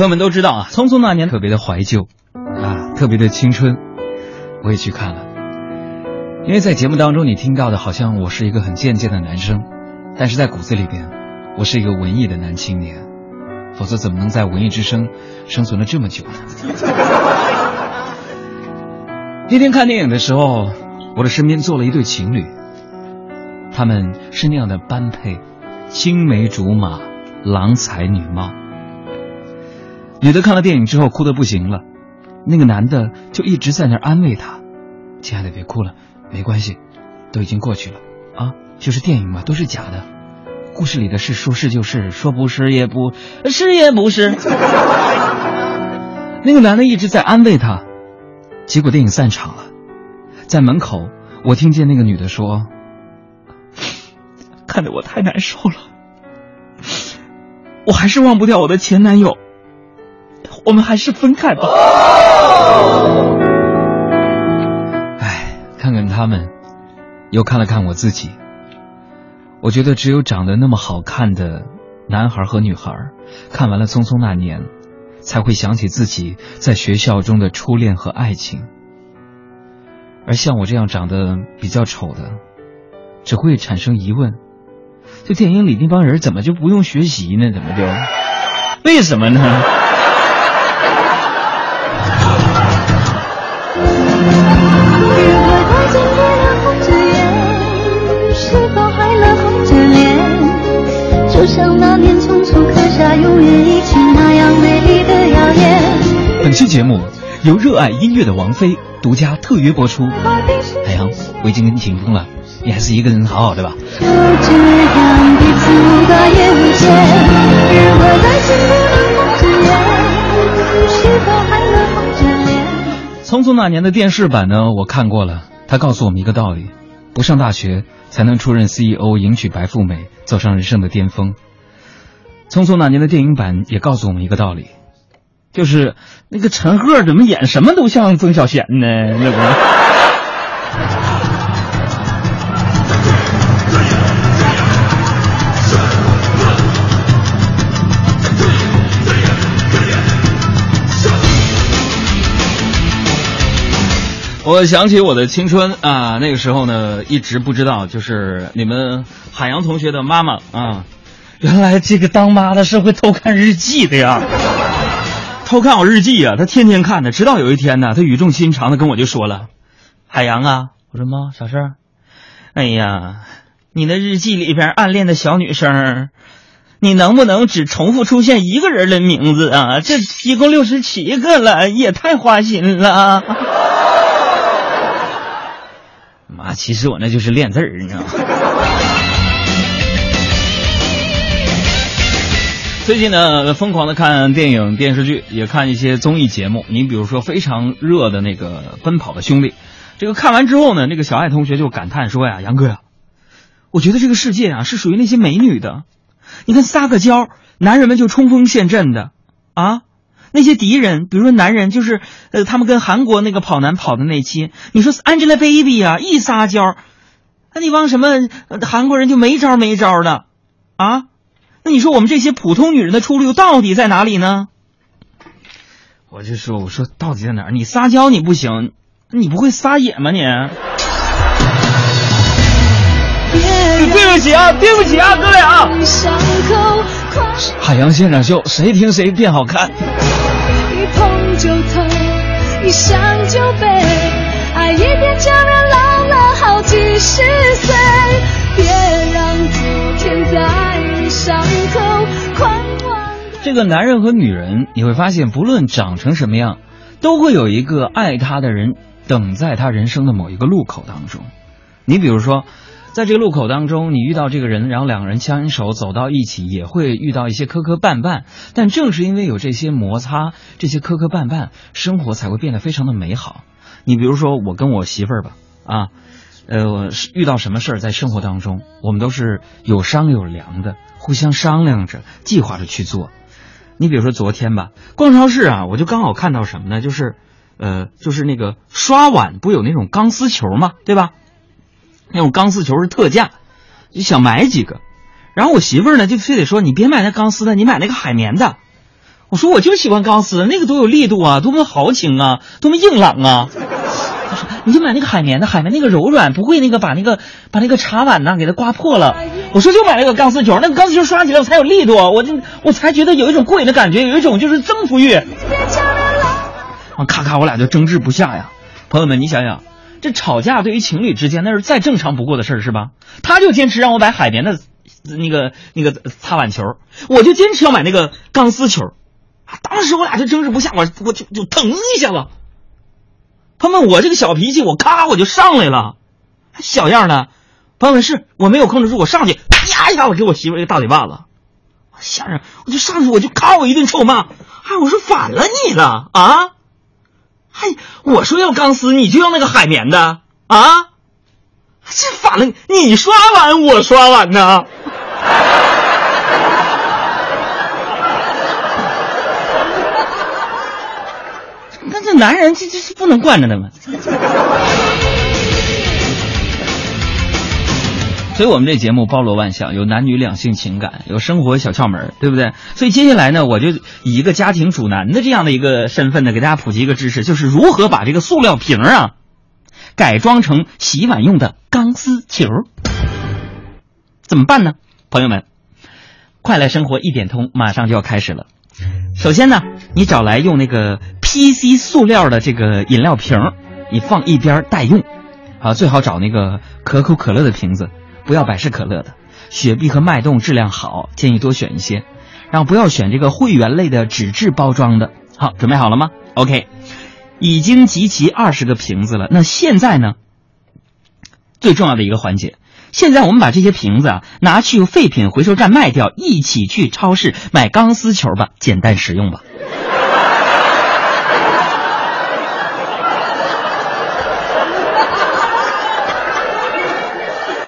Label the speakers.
Speaker 1: 朋友们都知道啊，《匆匆那年》特别的怀旧，啊，特别的青春，我也去看了。因为在节目当中，你听到的好像我是一个很贱贱的男生，但是在骨子里边，我是一个文艺的男青年，否则怎么能在文艺之声生存了这么久呢？那天看电影的时候，我的身边坐了一对情侣，他们是那样的般配，青梅竹马，郎才女貌。女的看了电影之后哭得不行了，那个男的就一直在那安慰她：“亲爱的，别哭了，没关系，都已经过去了。啊，就是电影嘛，都是假的，故事里的事说是就是，说不是也不是也不是。”那个男的一直在安慰她，结果电影散场了，在门口我听见那个女的说：“看得我太难受了，我还是忘不掉我的前男友。”我们还是分开吧。唉，看看他们，又看了看我自己。我觉得只有长得那么好看的男孩和女孩，看完了《匆匆那年》，才会想起自己在学校中的初恋和爱情。而像我这样长得比较丑的，只会产生疑问：就电影里那帮人怎么就不用学习呢？怎么就？为什么呢？就像那年匆匆刻下永远一起那样美丽的谣言。本期节目由热爱音乐的王菲独家特约播出。海洋，我已经跟你请风了，你还是一个人好好的吧。就这样彼此无挂也无牵，如果爱情不能红着眼，是否还能红着脸？匆匆那年的电视版呢，我看过了，它告诉我们一个道理：不上大学才能出任 CEO，迎娶白富美。走上人生的巅峰。匆匆那年的电影版也告诉我们一个道理，就是那个陈赫怎么演什么都像曾小贤呢？那不。我想起我的青春啊，那个时候呢，一直不知道，就是你们海洋同学的妈妈啊，原来这个当妈的是会偷看日记的呀，偷看我日记呀，他天天看的，直到有一天呢，他语重心长的跟我就说了：“海洋啊，我说妈，啥事儿？哎呀，你的日记里边暗恋的小女生，你能不能只重复出现一个人的名字啊？这一共六十七个了，也太花心了。”啊，其实我那就是练字儿，你知道吗？最近呢，疯狂的看电影、电视剧，也看一些综艺节目。你比如说非常热的那个《奔跑的兄弟》，这个看完之后呢，那个小爱同学就感叹说呀：“杨哥呀，我觉得这个世界啊是属于那些美女的。你看撒个娇，男人们就冲锋陷阵的啊。”那些敌人，比如说男人，就是呃，他们跟韩国那个跑男跑的那期，你说 Angelababy 啊，一撒娇，那那帮什么韩国人就没招没招的啊？那你说我们这些普通女人的出路到底在哪里呢？我就说，我说到底在哪儿？你撒娇你不行，你不会撒野吗你？对不起啊，对不起啊，各位啊！海洋现场秀，谁听谁变好看。碰就痛，一想就悲，爱一遍就让老了好几十岁。别让昨天在伤口狂妄。这个男人和女人，你会发现，不论长成什么样，都会有一个爱他的人等在他人生的某一个路口当中。你比如说。在这个路口当中，你遇到这个人，然后两个人牵手走到一起，也会遇到一些磕磕绊绊。但正是因为有这些摩擦，这些磕磕绊绊，生活才会变得非常的美好。你比如说，我跟我媳妇儿吧，啊，呃，遇到什么事儿在生活当中，我们都是有商有量的，互相商量着、计划着去做。你比如说昨天吧，逛超市啊，我就刚好看到什么呢？就是，呃，就是那个刷碗不有那种钢丝球嘛，对吧？那种钢丝球是特价，就想买几个，然后我媳妇儿呢就非得说你别买那钢丝的，你买那个海绵的。我说我就喜欢钢丝，那个多有力度啊，多么豪情啊，多么硬朗啊。她说你就买那个海绵的，海绵那个柔软，不会那个把那个把那个茶碗呐给它刮破了。我说就买那个钢丝球，那个钢丝球刷起来我才有力度，我就我才觉得有一种过瘾的感觉，有一种就是征服欲。啊，咔咔，我俩就争执不下呀。朋友们，你想想，这吵架对于情侣之间那是再正常不过的事儿，是吧？他就坚持让我买海绵的，那个那个擦碗球，我就坚持要买那个钢丝球。当时我俩就争执不下，我我就就腾一下子。他们我这个小脾气，我咔我就上来了，小样的。朋友们，是我没有控制住，我上去啪一下，我给我媳妇一个大嘴巴子。我吓人我就上去，我就咔我一顿臭骂。哎，我说反了你了啊！我说要钢丝，你就要那个海绵的啊？这反了，你刷碗，我刷碗呢？那这男人这这是不能惯着的吗？所以我们这节目包罗万象，有男女两性情感，有生活小窍门，对不对？所以接下来呢，我就以一个家庭主男的这样的一个身份呢，给大家普及一个知识，就是如何把这个塑料瓶啊改装成洗碗用的钢丝球。怎么办呢？朋友们，快来生活一点通马上就要开始了。首先呢，你找来用那个 PC 塑料的这个饮料瓶，你放一边待用，啊，最好找那个可口可乐的瓶子。不要百事可乐的，雪碧和脉动质量好，建议多选一些。然后不要选这个会员类的纸质包装的。好，准备好了吗？OK，已经集齐二十个瓶子了。那现在呢？最重要的一个环节，现在我们把这些瓶子啊拿去废品回收站卖掉，一起去超市买钢丝球吧，简单实用吧。